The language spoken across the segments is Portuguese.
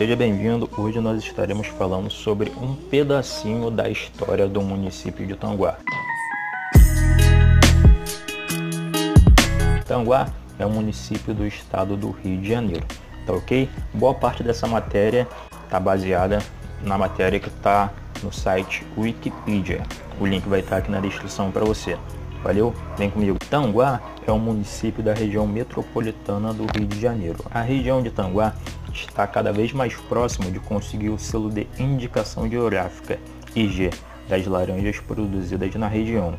seja bem-vindo. Hoje nós estaremos falando sobre um pedacinho da história do município de Tanguá. Tanguá é um município do estado do Rio de Janeiro, tá ok? Boa parte dessa matéria está baseada na matéria que está no site Wikipedia. O link vai estar aqui na descrição para você. Valeu? Vem comigo. Tanguá é um município da região metropolitana do Rio de Janeiro. A região de Tanguá está cada vez mais próximo de conseguir o selo de indicação geográfica IG das laranjas produzidas na região.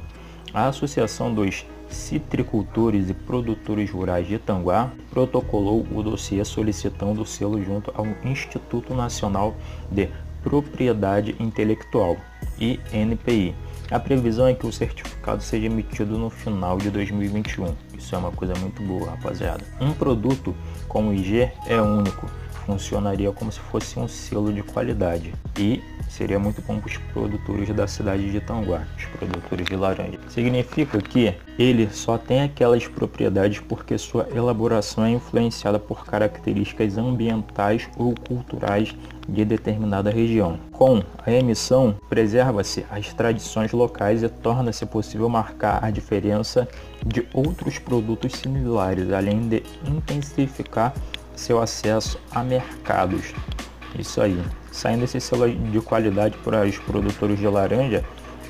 A Associação dos Citricultores e Produtores Rurais de Tanguá protocolou o dossiê solicitando o selo junto ao Instituto Nacional de Propriedade Intelectual, INPI. A previsão é que o certificado seja emitido no final de 2021. Isso é uma coisa muito boa, rapaziada. Um produto como IG é único, funcionaria como se fosse um selo de qualidade e seria muito bom para os produtores da cidade de Tanguá, os produtores de laranja. Significa que ele só tem aquelas propriedades porque sua elaboração é influenciada por características ambientais ou culturais de determinada região. Com a emissão, preserva-se as tradições locais e torna-se possível marcar a diferença de outros produtos similares, além de intensificar seu acesso a mercados. Isso aí. Saindo esse selo de qualidade para os produtores de laranja,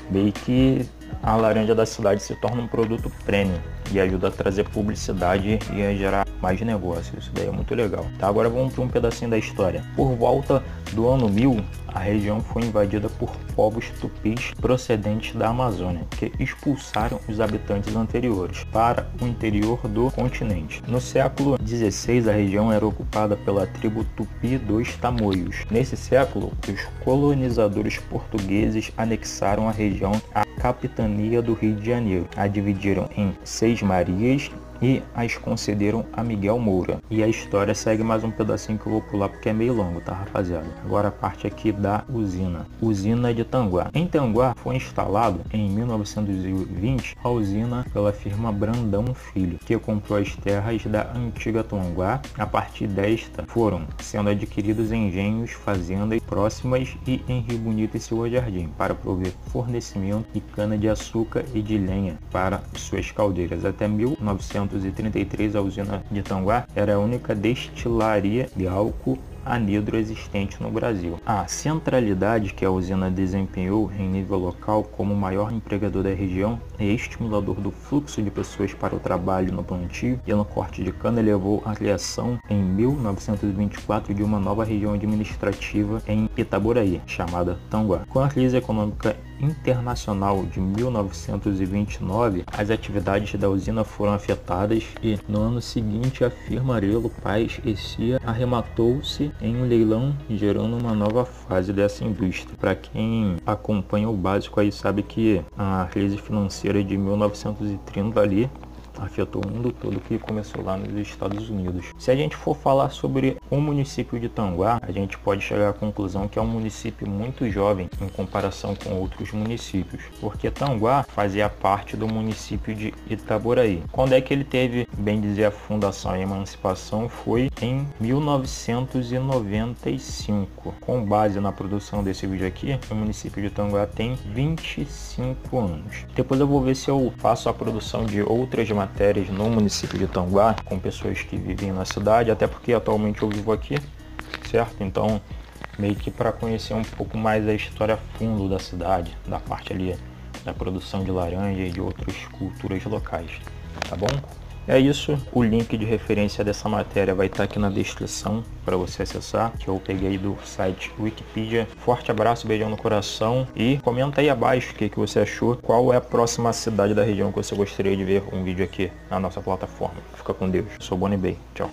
bem que a laranja da cidade se torna um produto premium e ajuda a trazer publicidade e a gerar mais negócio. Isso daí é muito legal. Tá, agora vamos para um pedacinho da história. Por volta do ano 1000, a região foi invadida por povos tupis procedentes da Amazônia, que expulsaram os habitantes anteriores para o interior do continente. No século XVI, a região era ocupada pela tribo Tupi dos Tamoios. Nesse século, os colonizadores portugueses anexaram a região à capitania do Rio de Janeiro, a dividiram em seis marias e as concederam a Miguel Moura. E a história segue mais um pedacinho que eu vou pular porque é meio longo, tá rapaziada? Agora a parte aqui da usina. Usina de Tanguá. Em Tanguá foi instalado em 1920 a usina pela firma Brandão Filho, que comprou as terras da antiga Tanguá. A partir desta foram sendo adquiridos engenhos, fazendas próximas e em Rio Bonito e seu jardim para prover fornecimento de cana-de-açúcar e de lenha para suas caldeiras. Até 1900 1933, a usina de Tanguá era a única destilaria de álcool anidro existente no Brasil. A centralidade que a usina desempenhou em nível local como maior empregador da região e estimulador do fluxo de pessoas para o trabalho no plantio e no corte de cana levou à criação em 1924 de uma nova região administrativa em Itaboraí, chamada Tanguá. Com a crise econômica internacional de 1929, as atividades da usina foram afetadas e no ano seguinte a firma Arelo Paz e Cia arrematou-se em um leilão, gerando uma nova fase dessa indústria. Para quem acompanha o básico aí sabe que a crise financeira de 1930 ali afetou o mundo todo que começou lá nos Estados Unidos. Se a gente for falar sobre o município de Tanguá, a gente pode chegar à conclusão que é um município muito jovem em comparação com outros municípios, porque Tanguá fazia parte do município de Itaboraí. Quando é que ele teve, bem dizer, a fundação e a emancipação foi em 1995. Com base na produção desse vídeo aqui, o município de Tanguá tem 25 anos. Depois eu vou ver se eu faço a produção de outras matérias no município de Tanguá, com pessoas que vivem na cidade, até porque atualmente eu vivo aqui, certo? Então, meio que para conhecer um pouco mais a história fundo da cidade, da parte ali da produção de laranja e de outras culturas locais, tá bom? É isso, o link de referência dessa matéria vai estar aqui na descrição para você acessar, que eu peguei do site Wikipedia. Forte abraço, beijão no coração e comenta aí abaixo o que, que você achou, qual é a próxima cidade da região que você gostaria de ver um vídeo aqui na nossa plataforma. Fica com Deus, eu sou Bonnie Bay, tchau.